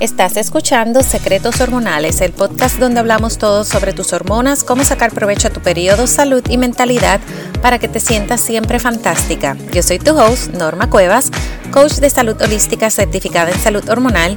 Estás escuchando Secretos Hormonales, el podcast donde hablamos todo sobre tus hormonas, cómo sacar provecho a tu periodo, salud y mentalidad para que te sientas siempre fantástica. Yo soy tu host, Norma Cuevas, coach de salud holística certificada en salud hormonal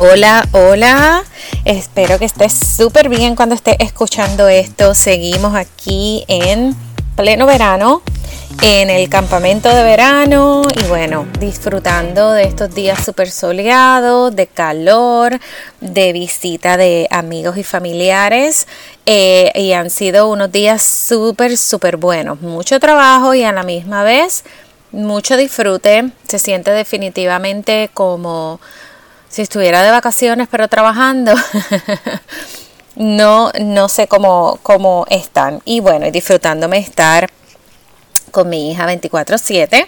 Hola, hola. Espero que estés súper bien cuando estés escuchando esto. Seguimos aquí en pleno verano en el campamento de verano y bueno, disfrutando de estos días súper soleados, de calor, de visita de amigos y familiares eh, y han sido unos días súper, súper buenos. Mucho trabajo y a la misma vez mucho disfrute. Se siente definitivamente como si estuviera de vacaciones pero trabajando. no, no sé cómo, cómo están. Y bueno, disfrutándome estar con mi hija 24/7,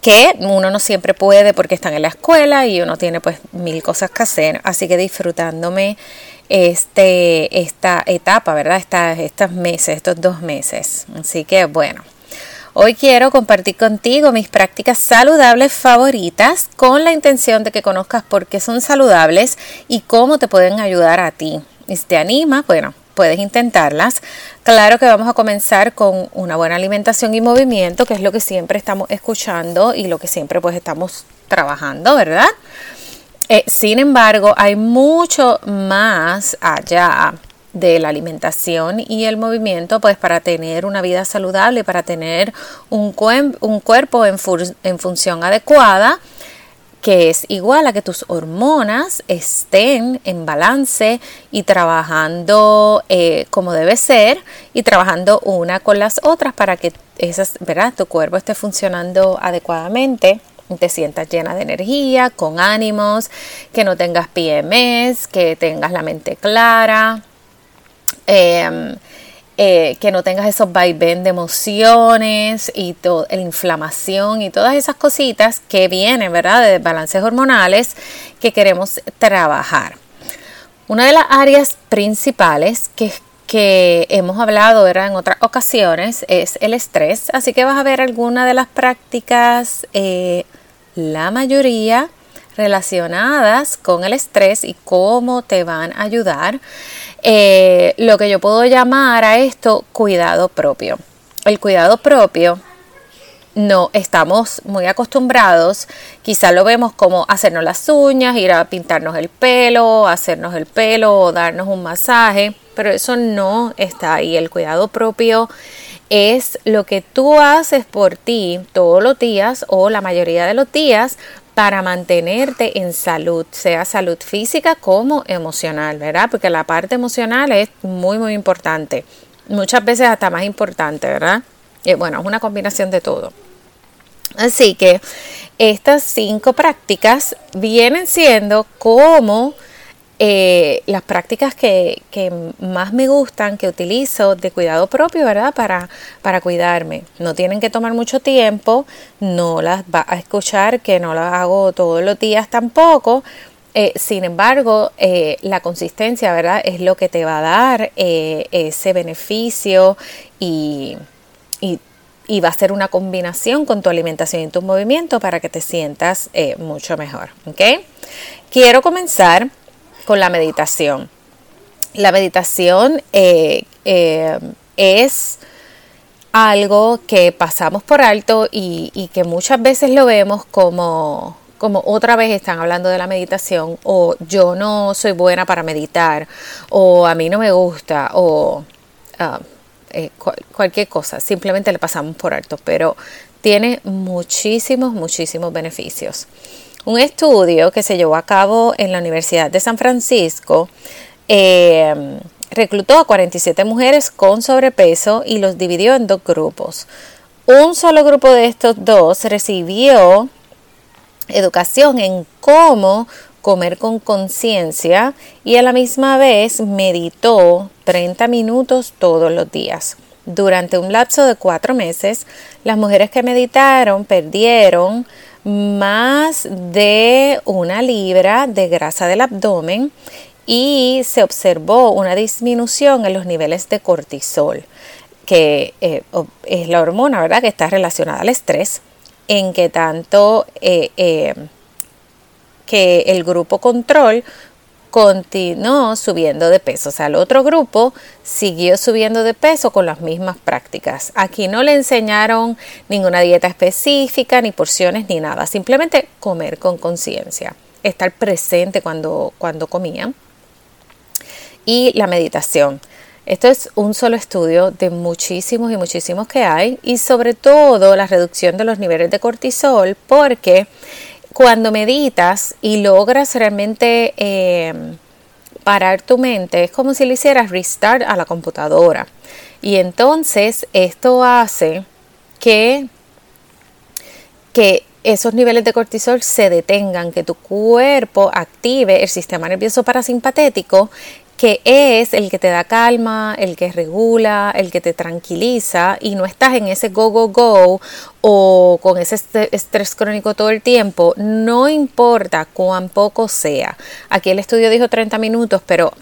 que uno no siempre puede porque están en la escuela y uno tiene pues mil cosas que hacer, así que disfrutándome este, esta etapa, ¿verdad? Estas, estos meses, estos dos meses. Así que bueno. Hoy quiero compartir contigo mis prácticas saludables favoritas con la intención de que conozcas por qué son saludables y cómo te pueden ayudar a ti. Y si te anima, bueno, puedes intentarlas. Claro que vamos a comenzar con una buena alimentación y movimiento, que es lo que siempre estamos escuchando y lo que siempre pues estamos trabajando, ¿verdad? Eh, sin embargo, hay mucho más allá de la alimentación y el movimiento, pues para tener una vida saludable, para tener un, cuerpo en, en función adecuada que es igual a que tus hormonas estén en balance y trabajando eh, como debe ser y trabajando una con las otras para que esas, ¿verdad? tu cuerpo esté funcionando adecuadamente te sientas llena de energía, con ánimos, que no tengas PMS, que tengas la mente clara. Em, eh, que no tengas esos vaivén de emociones y la inflamación y todas esas cositas que vienen, ¿verdad? De balances hormonales que queremos trabajar. Una de las áreas principales que, que hemos hablado en otras ocasiones es el estrés, así que vas a ver algunas de las prácticas, eh, la mayoría relacionadas con el estrés y cómo te van a ayudar. Eh, lo que yo puedo llamar a esto cuidado propio. El cuidado propio no estamos muy acostumbrados, quizá lo vemos como hacernos las uñas, ir a pintarnos el pelo, hacernos el pelo o darnos un masaje, pero eso no está ahí. El cuidado propio es lo que tú haces por ti todos los días o la mayoría de los días para mantenerte en salud, sea salud física como emocional, ¿verdad? Porque la parte emocional es muy, muy importante. Muchas veces hasta más importante, ¿verdad? Y bueno, es una combinación de todo. Así que estas cinco prácticas vienen siendo como eh, las prácticas que, más me gustan, que utilizo de cuidado propio, ¿verdad? Para, para cuidarme. No tienen que tomar mucho tiempo, no las va a escuchar, que no las hago todos los días tampoco. Eh, sin embargo, eh, la consistencia, ¿verdad? Es lo que te va a dar ese beneficio y, y, y, va a ser una combinación con tu alimentación y tu movimiento para que te sientas mucho mejor, ¿ok? Quiero comenzar con la meditación. La meditación eh, eh, es algo que pasamos por alto y, que muchas veces lo vemos como, como otra vez están hablando de la meditación o yo no soy buena para meditar o a mí no me gusta o ah, eh, cualquier cosa, simplemente le pasamos por alto, pero tiene muchísimos, muchísimos beneficios. Un estudio que se llevó a cabo en la Universidad de San Francisco eh, reclutó a 47 mujeres con sobrepeso y los dividió en dos grupos. Un solo grupo de estos dos recibió educación en cómo comer con conciencia y a la misma vez meditó 30 minutos todos los días. Durante un lapso de cuatro meses, las mujeres que meditaron perdieron más de una libra de grasa del abdomen y se observó una disminución en los niveles de cortisol, que eh, es la hormona, ¿verdad?, que está relacionada al estrés, en que tanto eh, eh, que el grupo control continuó subiendo de peso. O sea, el otro grupo siguió subiendo de peso con las mismas prácticas. Aquí no le enseñaron ninguna dieta específica, ni porciones, ni nada. Simplemente comer con conciencia. Estar presente cuando, cuando comían. Y la meditación. Esto es un solo estudio de muchísimos y muchísimos que hay y sobre todo la reducción de los niveles de cortisol porque cuando meditas y logras realmente eh, parar tu mente, es como si le hicieras restart a la computadora. Y entonces esto hace que, que esos niveles de cortisol se detengan, que tu cuerpo active el sistema nervioso parasimpatético que es el que te da calma, el que regula, el que te tranquiliza y no estás en ese go, go, go o con ese estrés crónico todo el tiempo, no importa cuán poco sea. Aquí el estudio dijo 30 minutos, pero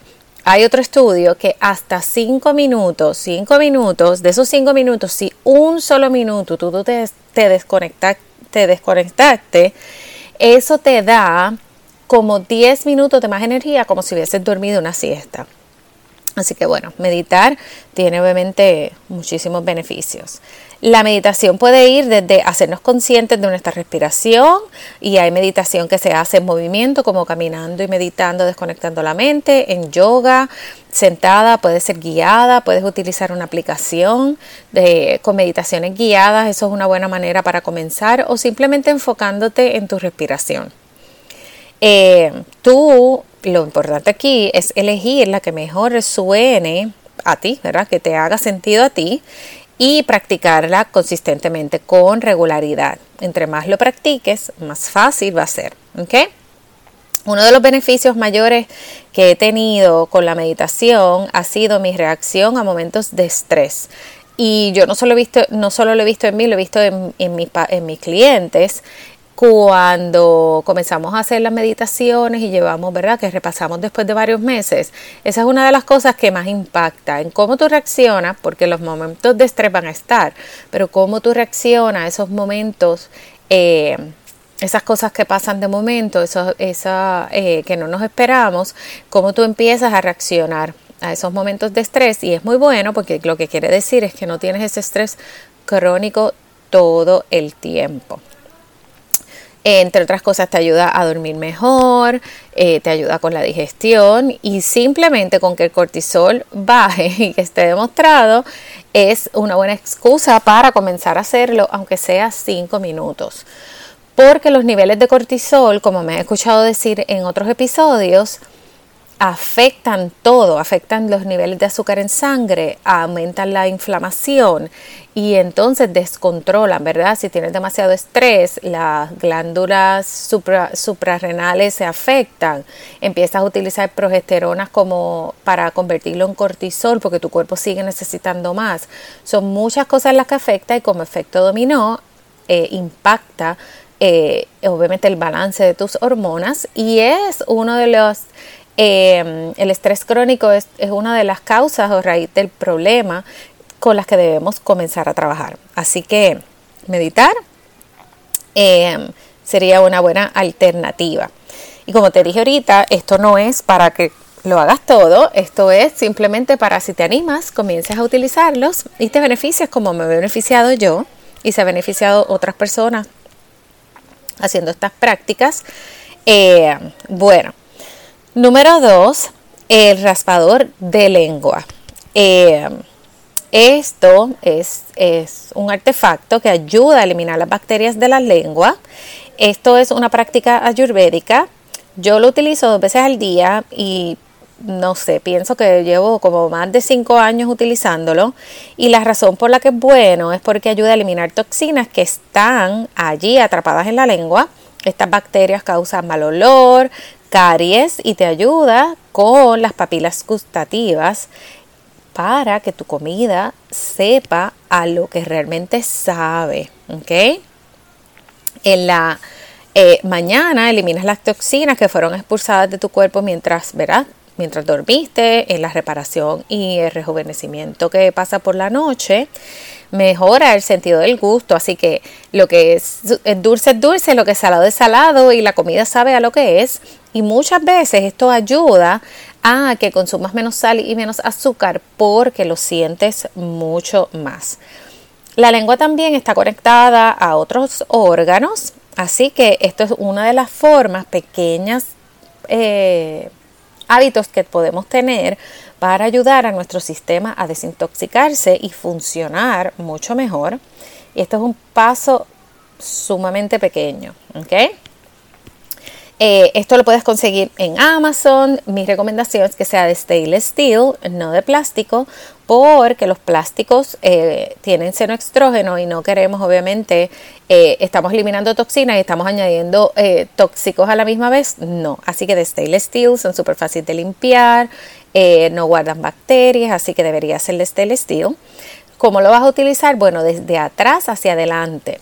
hay otro estudio que hasta 5 minutos, 5 minutos, de esos 5 minutos, si un solo minuto tú, te, te, te desconectaste, eso te da como 10 minutos de más energía como si hubieses dormido una siesta. Así que bueno, meditar tiene obviamente muchísimos beneficios. La meditación puede ir desde hacernos conscientes de nuestra respiración y hay meditación que se hace en movimiento como caminando y meditando, desconectando la mente, en yoga, sentada, puede ser guiada, puedes utilizar una aplicación de, con meditaciones guiadas, eso es una buena manera para comenzar o simplemente enfocándote en tu respiración. Eh, tú, lo importante aquí es elegir la que mejor resuene a ti, ¿verdad? Que te haga sentido a ti y practicarla consistentemente con regularidad. Entre más lo practiques, más fácil va a ser. Uno de los beneficios mayores que he tenido con la meditación ha sido mi reacción a momentos de estrés. Y yo no solo, he visto, no solo lo he visto en mí, lo he visto en mis clientes cuando comenzamos a hacer las meditaciones y llevamos, ¿verdad? Que repasamos después de varios meses. Esa es una de las cosas que más impacta en cómo tú reaccionas, porque los momentos de estrés van a estar, pero cómo tú reaccionas a esos momentos, eh, esas cosas que pasan de momento, eso, esa, eh, que no nos esperamos, cómo tú empiezas a reaccionar a esos momentos de estrés y es muy bueno porque lo que quiere decir es que no tienes ese estrés crónico todo el tiempo. Entre otras cosas te ayuda a dormir mejor, eh, te ayuda con la digestión y simplemente con que el cortisol baje y que esté demostrado es una buena excusa para comenzar a hacerlo aunque sea 5 minutos. Porque los niveles de cortisol, como me he escuchado decir en otros episodios, afectan todo, afectan los niveles de azúcar en sangre, aumentan la inflamación y entonces descontrolan, ¿verdad? Si tienes demasiado estrés, las glándulas suprarrenales se afectan, empiezas a utilizar progesteronas como para convertirlo en cortisol porque tu cuerpo sigue necesitando más. Son muchas cosas las que afectan y como efecto dominó eh, impacta eh, obviamente el balance de tus hormonas y es uno de los Em, el estrés crónico es, una de las causas o raíz del problema con las que debemos comenzar a trabajar. Así que meditar em, sería una buena alternativa. Y como te dije ahorita, esto no es para que lo hagas todo, esto es simplemente para si te animas, comiences a utilizarlos y te beneficias como me he beneficiado yo y se ha beneficiado otras personas haciendo estas prácticas. Eh, bueno, Número dos, el raspador de lengua. Eh, esto es, es, un artefacto que ayuda a eliminar las bacterias de la lengua. Esto es una práctica ayurvédica. Yo lo utilizo dos veces al día y no sé, pienso que llevo como más de cinco años utilizándolo y la razón por la que es bueno es porque ayuda a eliminar toxinas que están allí atrapadas en la lengua. Estas bacterias causan mal olor, caries y te ayuda con las papilas gustativas para que tu comida sepa a lo que realmente sabe. ¿Ok? En la eh, mañana eliminas las toxinas que fueron expulsadas de tu cuerpo mientras, ¿verdad? Mientras dormiste, en la reparación y el rejuvenecimiento que pasa por la noche, mejora el sentido del gusto. Así que lo que es, dulce es dulce, lo que es salado es salado y la comida sabe a lo que es. Y muchas veces esto ayuda a que consumas menos sal y menos azúcar porque lo sientes mucho más. La lengua también está conectada a otros órganos Así que esto es una de las formas pequeñas eh, hábitos que podemos tener para ayudar a nuestro sistema a desintoxicarse y funcionar mucho mejor. Y esto es un paso sumamente pequeño. Eh, esto lo puedes conseguir en Amazon. Mi recomendación es que sea de stainless steel, no de plástico, porque los plásticos eh, tienen seno estrógeno y no queremos, obviamente, eh, estamos eliminando toxinas y estamos añadiendo tóxicos a la misma vez. No, así que de stainless steel son súper fáciles de limpiar, no guardan bacterias, así que debería stainless steel. ¿Cómo lo vas a utilizar? Bueno, desde atrás hacia adelante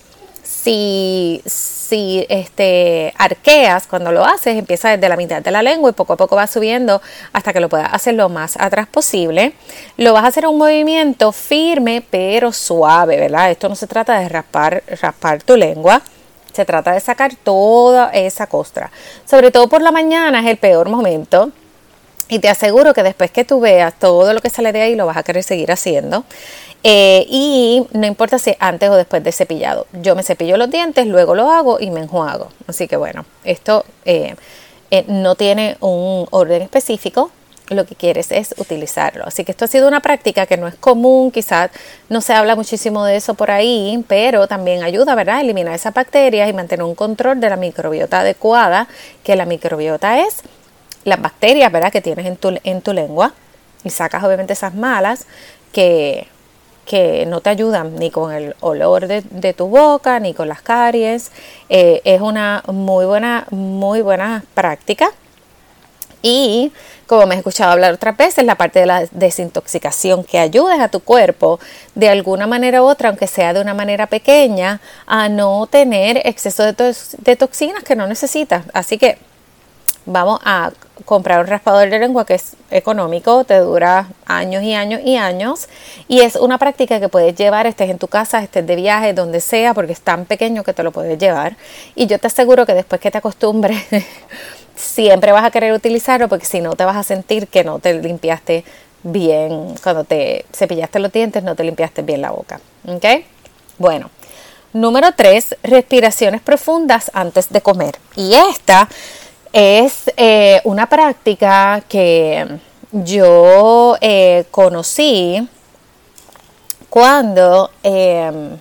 si, si este, arqueas cuando lo haces, empieza desde la mitad de la lengua y poco a poco va subiendo hasta que lo puedas hacer lo más atrás posible. Lo vas a hacer un movimiento firme pero suave, ¿verdad? Esto no se trata de raspar, raspar tu lengua. Se trata de sacar toda esa costra. Sobre todo por la mañana es el peor momento. Y te aseguro que después que tú veas todo lo que sale de ahí, lo vas a querer seguir haciendo. Eh, y no importa si antes o después de cepillado. Yo me cepillo los dientes, luego lo hago y me enjuago. Así que bueno, esto eh, eh, no tiene un orden específico. Lo que quieres es utilizarlo. Así que esto ha sido una práctica que no es común, quizás no se habla muchísimo de eso por ahí, pero también ayuda, ¿verdad?, a eliminar esas bacterias y mantener un control de la microbiota adecuada, que la microbiota es las bacterias, ¿verdad?, que tienes en tu, en tu lengua y sacas obviamente esas malas que que no te ayudan ni con el olor de, tu boca ni con las caries. Eh, es una muy buena, muy buena práctica. Y como me he escuchado hablar otras veces, la parte de la desintoxicación, que ayudes a tu cuerpo de alguna manera u otra, aunque sea de una manera pequeña, a no tener exceso de, de toxinas que no necesitas. Así que vamos a comprar un raspador de lengua que es económico, te dura años y años y años y es una práctica que puedes llevar, estés en tu casa, estés de viaje, donde sea, porque es tan pequeño que te lo puedes llevar y yo te aseguro que después que te acostumbres siempre vas a querer utilizarlo porque si no te vas a sentir que no te limpiaste bien, cuando te cepillaste los dientes no te limpiaste bien la boca, ¿ok? Bueno. Número 3, respiraciones profundas antes de comer. Y esta es eh, una práctica que yo eh, conocí cuando em,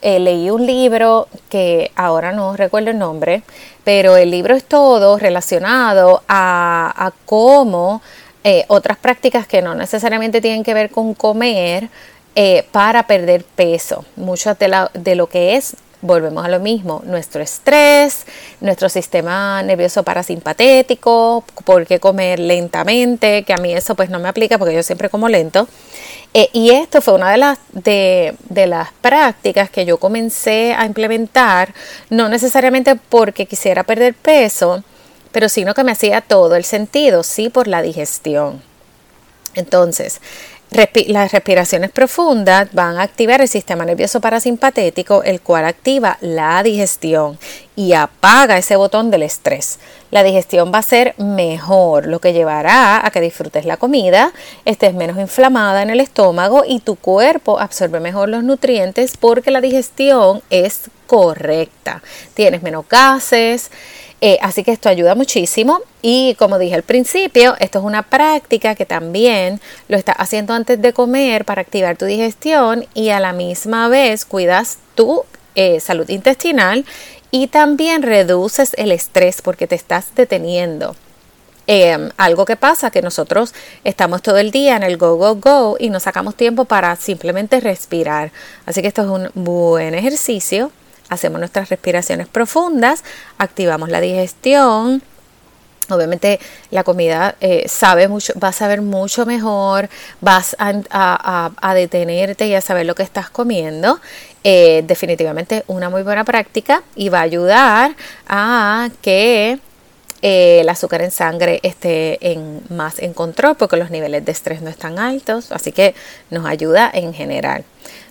eh, leí un libro que ahora no recuerdo el nombre, pero el libro es todo relacionado a, cómo otras prácticas que no necesariamente tienen que ver con comer para perder peso. Mucho de, de lo que es volvemos a lo mismo, nuestro estrés, nuestro sistema nervioso parasimpatético, por qué comer lentamente, que a mí eso pues no me aplica porque yo siempre como lento. Eh, y esto fue una de las, de, de las prácticas que yo comencé a implementar, no necesariamente porque quisiera perder peso, pero sino que me hacía todo el sentido, sí, por la digestión. Entonces, las respiraciones profundas van a activar el sistema nervioso parasimpatético, el cual activa la digestión y apaga ese botón del estrés. La digestión va a ser mejor, lo que llevará a que disfrutes la comida, estés menos inflamada en el estómago y tu cuerpo absorbe mejor los nutrientes porque la digestión es correcta. Tienes menos gases, eh, así que esto ayuda muchísimo y como dije al principio, esto es una práctica que también lo estás haciendo antes de comer para activar tu digestión y a la misma vez cuidas tu eh, salud intestinal y también reduces el estrés porque te estás deteniendo. Em, algo que pasa que nosotros estamos todo el día en el go, go, go y no sacamos tiempo para simplemente respirar. Así que esto es un buen ejercicio hacemos nuestras respiraciones profundas, activamos la digestión Obviamente la comida eh, sabe mucho, vas a saber mucho mejor, vas a, detenerte y a saber lo que estás comiendo. Eh, definitivamente una muy buena práctica y va a ayudar a que eh, el azúcar en sangre esté en, más en control porque los niveles de estrés no están altos, así que nos ayuda en general.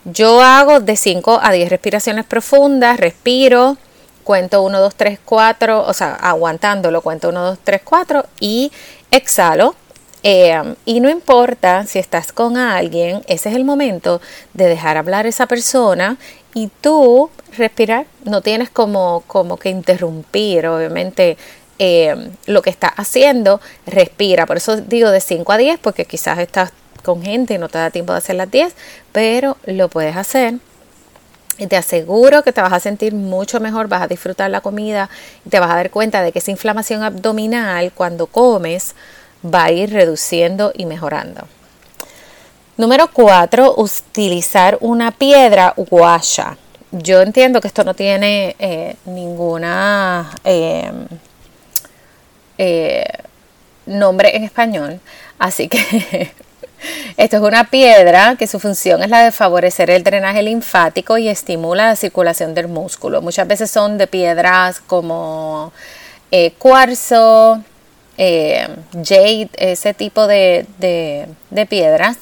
Yo hago de 5 a 10 respiraciones profundas, respiro cuento 1, 2, 3, 4, o sea, aguantándolo, cuento 1, 2, 3, 4 y exhalo. Eh, y no importa si estás con alguien, ese es el momento de dejar hablar a esa persona y tú respirar. No tienes como, como que interrumpir, obviamente, eh, lo que estás haciendo, respira. Por eso digo de 5 a 10, porque quizás estás con gente y no te da tiempo de hacer las 10, pero lo puedes hacer y te aseguro que te vas a sentir mucho mejor, vas a disfrutar la comida y te vas a dar cuenta de que esa inflamación abdominal cuando comes va a ir reduciendo y mejorando. Número 4, utilizar una piedra guasha. Yo entiendo que esto no tiene eh, ninguna eh, eh, nombre en español, así que Esto es una piedra que su función es la de favorecer el drenaje linfático y estimula la circulación del músculo. Muchas veces son de piedras como eh, cuarzo, eh, jade, ese tipo de, piedras.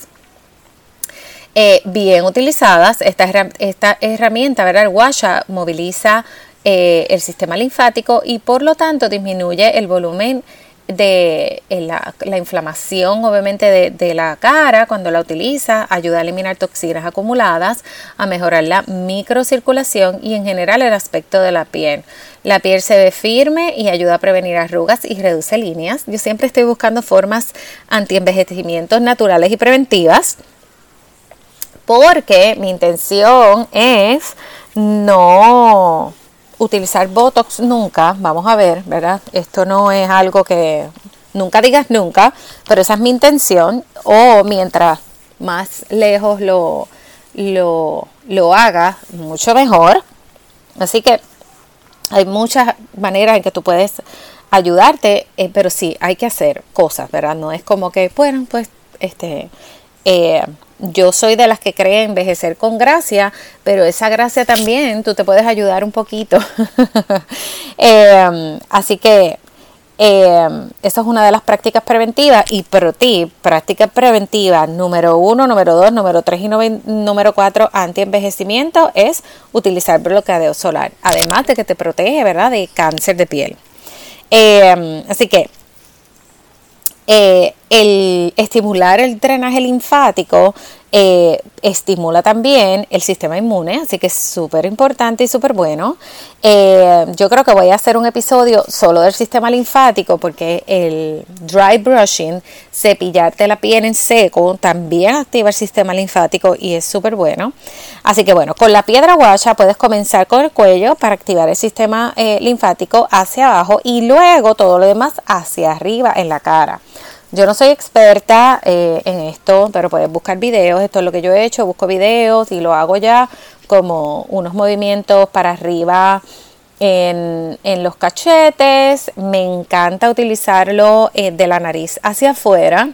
Eh, bien utilizadas, esta, esta herramienta, ¿verdad? el washa, moviliza el sistema linfático y por lo tanto disminuye el volumen de eh, la, inflamación obviamente de, la cara cuando la utiliza, ayuda a eliminar toxinas acumuladas, a mejorar la microcirculación y en general el aspecto de la piel. La piel se ve firme y ayuda a prevenir arrugas y reduce líneas. Yo siempre estoy buscando formas anti-envejecimientos naturales y preventivas porque mi intención es no utilizar Botox nunca, vamos a ver, ¿verdad? Esto no es algo que nunca digas nunca, pero esa es mi intención. O mientras más lejos lo, lo, lo haga, mucho mejor. Así que hay muchas maneras en que tú puedes ayudarte, eh, pero sí, hay que hacer cosas, ¿verdad? No es como que, bueno, pues, este, eh, yo soy de las que cree envejecer con gracia, pero esa gracia también tú te puedes ayudar un poquito. Em, así que eh, esa es una de las prácticas preventivas. Y pero ti, práctica preventiva número uno, número dos, número tres y número cuatro anti-envejecimiento es utilizar bloqueador solar. Además de que te protege, ¿verdad?, de cáncer de piel. Em, así que eh, el estimular el drenaje linfático eh, estimula también el sistema inmune, así que es súper importante y súper bueno. Eh, yo creo que voy a hacer un episodio solo del sistema linfático porque el dry brushing, cepillarte la piel en seco, también activa el sistema linfático y es súper bueno. Así que bueno, con la piedra guacha puedes comenzar con el cuello para activar el sistema linfático hacia abajo y luego todo lo demás hacia arriba en la cara. Yo no soy experta eh, en esto, pero puedes buscar videos. Esto es lo que yo he hecho. Busco videos y lo hago ya como unos movimientos para arriba en, los cachetes. Me encanta utilizarlo eh, de la nariz hacia afuera.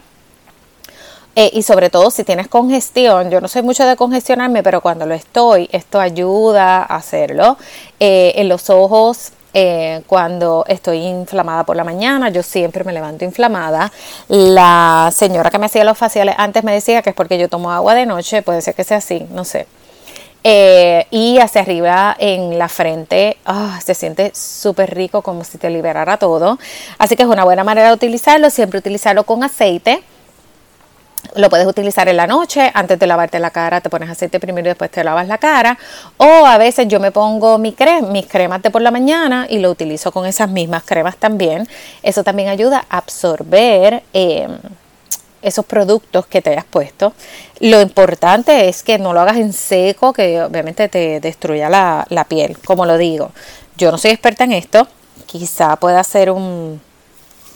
Eh, y sobre todo si tienes congestión, yo no soy mucho de congestionarme, pero cuando lo estoy, esto ayuda a hacerlo. en los ojos eh, cuando estoy inflamada por la mañana, yo siempre me levanto inflamada. La señora que me hacía los faciales antes me decía que es porque yo tomo agua de noche, puede ser que sea así, no sé. Eh, y hacia arriba en la frente ah, se siente súper rico como si te liberara todo así que es una buena manera de utilizarlo siempre utilizarlo con aceite lo puedes utilizar en la noche, antes de lavarte la cara, te pones aceite primero y después te lavas la cara. O a veces yo me pongo mi mis cremas de por la mañana y lo utilizo con esas mismas cremas también. Eso también ayuda a absorber em, esos productos que te hayas puesto. Lo importante es que no lo hagas en seco, que obviamente te destruya la, la piel, como lo digo. Yo no soy experta en esto, quizá pueda ser un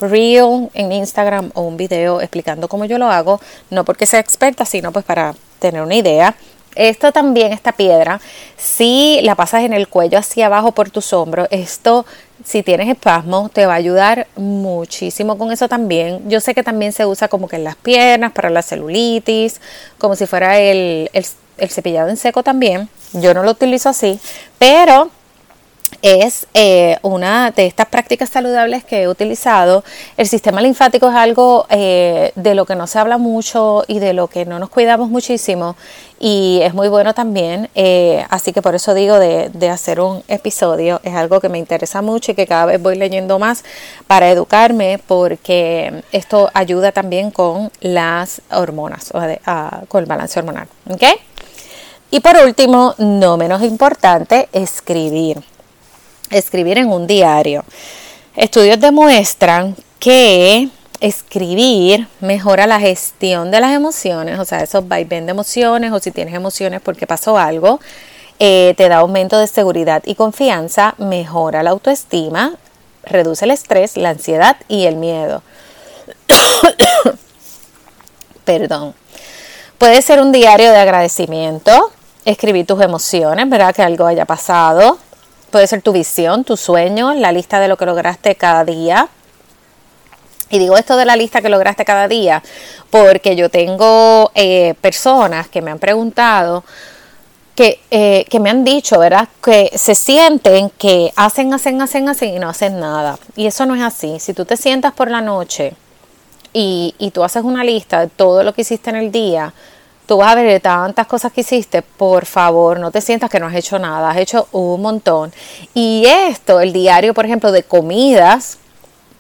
reel en Instagram o un video explicando cómo yo lo hago, no porque sea experta, sino pues para tener una idea. Esto también, esta piedra, si la pasas en el cuello hacia abajo por tus hombros, esto si tienes espasmo, te va a ayudar muchísimo con eso también. Yo sé que también se usa como que en las piernas, para la celulitis, como si fuera el, el, el cepillado en seco también. Yo no lo utilizo así, pero es eh, una de estas prácticas saludables que he utilizado. El sistema linfático es algo eh, de lo que no se habla mucho y de lo que no nos cuidamos muchísimo y es muy bueno también. Eh, así que por eso digo de, de, hacer un episodio. Es algo que me interesa mucho y que cada vez voy leyendo más para educarme porque esto ayuda también con las hormonas, o con el balance hormonal. Y por último, no menos importante, escribir escribir en un diario. Estudios demuestran que escribir mejora la gestión de las emociones, o sea, esos vaivén de emociones o si tienes emociones porque pasó algo, eh, te da aumento de seguridad y confianza, mejora la autoestima, reduce el estrés, la ansiedad y el miedo. Perdón. Puede ser un diario de agradecimiento, escribir tus emociones, ¿verdad? Que algo haya pasado, Puede ser tu visión, tu sueño, la lista de lo que lograste cada día. Y digo esto de la lista que lograste cada día porque yo tengo eh, personas que me han preguntado, que, eh, que, me han dicho, ¿verdad? Que se sienten que hacen, hacen, hacen, hacen y no hacen nada. Y eso no es así. Si tú te sientas por la noche y, y tú haces una lista de todo lo que hiciste en el día, tú vas a ver tantas cosas que hiciste, por favor, no te sientas que no has hecho nada, has hecho un montón. Y esto, el diario, por ejemplo, de comidas,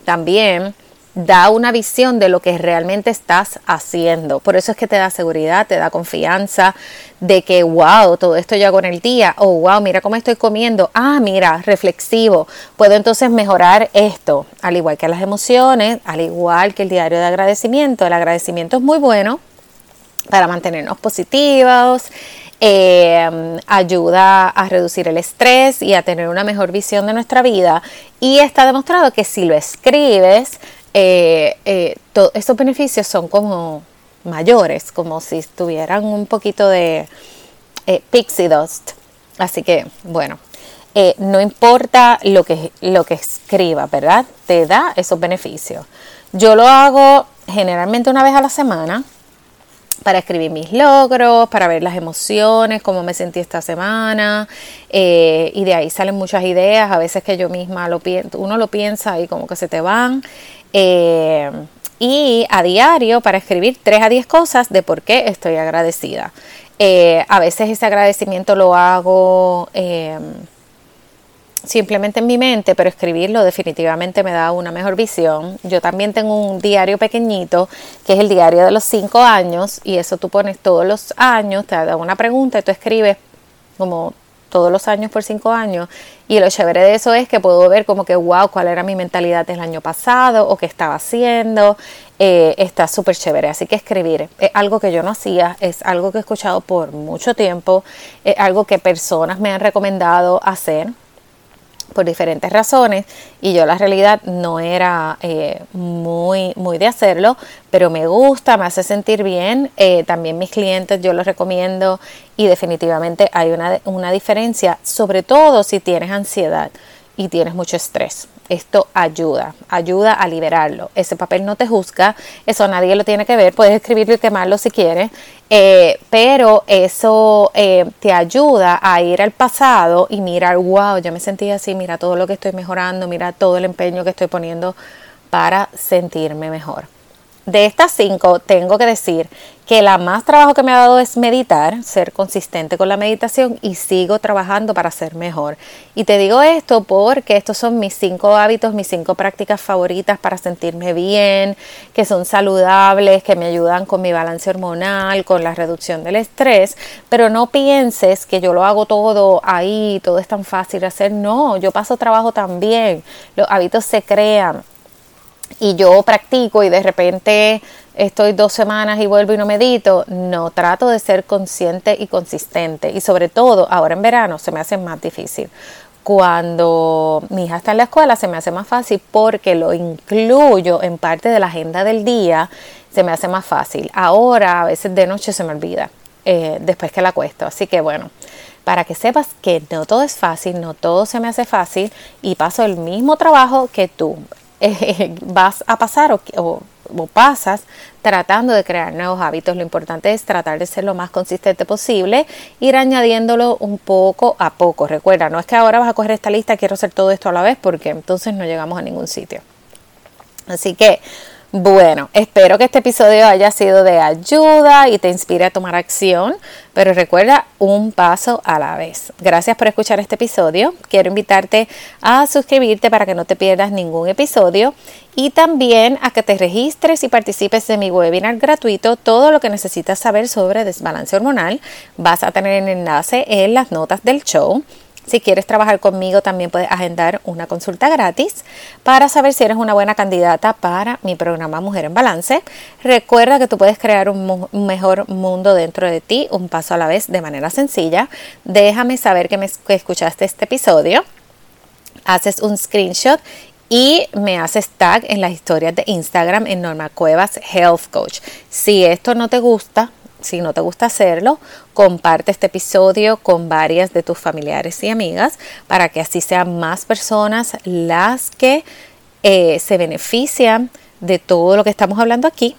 también da una visión de lo que realmente estás haciendo. Por eso es que te da seguridad, te da confianza de que, wow, todo esto yo hago en el día. Oh, wow, mira cómo estoy comiendo. Ah, mira, reflexivo. Puedo entonces mejorar esto. Al igual que las emociones, al igual que el diario de agradecimiento. El agradecimiento es muy bueno para mantenernos positivos, eh, ayuda a reducir el estrés y a tener una mejor visión de nuestra vida. Y está demostrado que si lo escribes, eh, eh, estos beneficios son como mayores, como si tuvieran un poquito de pixie dust. Así que, bueno, no importa lo que, lo que escriba, ¿verdad? Te da esos beneficios. Yo lo hago generalmente una vez a la semana para escribir mis logros, para ver las emociones, cómo me sentí esta semana, eh, y de ahí salen muchas ideas, a veces que yo misma lo pienso, uno lo piensa y como que se te van. Eh, y a diario para escribir 3 a 10 cosas de por qué estoy agradecida. Eh, a veces ese agradecimiento lo hago simplemente en mi mente, pero escribirlo definitivamente me da una mejor visión. Yo también tengo un diario pequeñito, que es el diario de los cinco años, y eso tú pones todos los años, te da una pregunta y tú escribes como todos los años por cinco años. Y lo chévere de eso es que puedo ver como que, wow, cuál era mi mentalidad del año pasado o qué estaba haciendo. Eh, está súper chévere. Así que escribir es algo que yo no hacía, es algo que he escuchado por mucho tiempo, es algo que personas me han recomendado hacer por diferentes razones y yo la realidad no era eh, muy, muy de hacerlo, pero me gusta, me hace sentir bien, eh, también mis clientes yo los recomiendo y definitivamente hay una, una diferencia, sobre todo si tienes ansiedad y tienes mucho estrés. Esto ayuda, ayuda a liberarlo. Ese papel no te juzga, eso nadie lo tiene que ver, puedes escribirlo y quemarlo si quieres, eh, pero eso eh, te ayuda a ir al pasado y mirar, wow, yo me sentí así, mira todo lo que estoy mejorando, mira todo el empeño que estoy poniendo para sentirme mejor. De estas cinco, tengo que decir que la más trabajo que me ha dado es meditar, ser consistente con la meditación y sigo trabajando para ser mejor. Y te digo esto porque estos son mis cinco hábitos, mis cinco prácticas favoritas para sentirme bien, que son saludables, que me ayudan con mi balance hormonal, con la reducción del estrés. Pero no pienses que yo lo hago todo ahí, todo es tan fácil de hacer. No, yo paso trabajo también. Los hábitos se crean y yo practico y de repente estoy dos semanas y vuelvo y no medito, no, trato de ser consciente y consistente y sobre todo ahora en verano se me hace más difícil. Cuando mi hija está en la escuela se me hace más fácil porque lo incluyo en parte de la agenda del día, se me hace más fácil. Ahora a veces de noche se me olvida eh, después que la acuesto. Así que bueno, para que sepas que no todo es fácil, no todo se me hace fácil y paso el mismo trabajo que tú vas a pasar o, o, pasas tratando de crear nuevos hábitos. Lo importante es tratar de ser lo más consistente posible, ir añadiéndolo un poco a poco. Recuerda, no es que ahora vas a coger esta lista, quiero hacer todo esto a la vez, porque entonces no llegamos a ningún sitio. Así que bueno, espero que este episodio haya sido de ayuda y te inspire a tomar acción, pero recuerda un paso a la vez. Gracias por escuchar este episodio. Quiero invitarte a suscribirte para que no te pierdas ningún episodio y también a que te registres y participes de mi webinar gratuito. Todo lo que necesitas saber sobre desbalance hormonal vas a tener el enlace en las notas del show. Si quieres trabajar conmigo, también puedes agendar una consulta gratis para saber si eres una buena candidata para mi programa Mujer en Balance. Recuerda que tú puedes crear un, mejor mundo dentro de ti, un paso a la vez, de manera sencilla. Déjame saber que, me, escuchaste este episodio. Haces un screenshot y me haces tag en las historias de Instagram en Norma Cuevas Health Coach. Si esto no te gusta, si no te gusta hacerlo, comparte este episodio con varias de tus familiares y amigas para que así sean más personas las que eh, se benefician de todo lo que estamos hablando aquí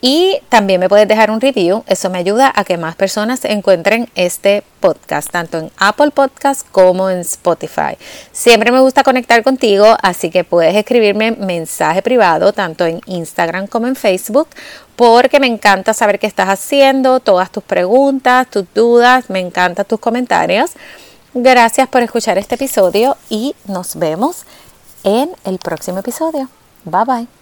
y también me puedes dejar un review, eso me ayuda a que más personas encuentren este podcast, tanto en Apple Podcast como en Spotify. Siempre me gusta conectar contigo, así que puedes escribirme mensaje privado, tanto en Instagram como en Facebook, porque me encanta saber qué estás haciendo, todas tus preguntas, tus dudas, me encantan tus comentarios. Gracias por escuchar este episodio y nos vemos en el próximo episodio. Bye bye.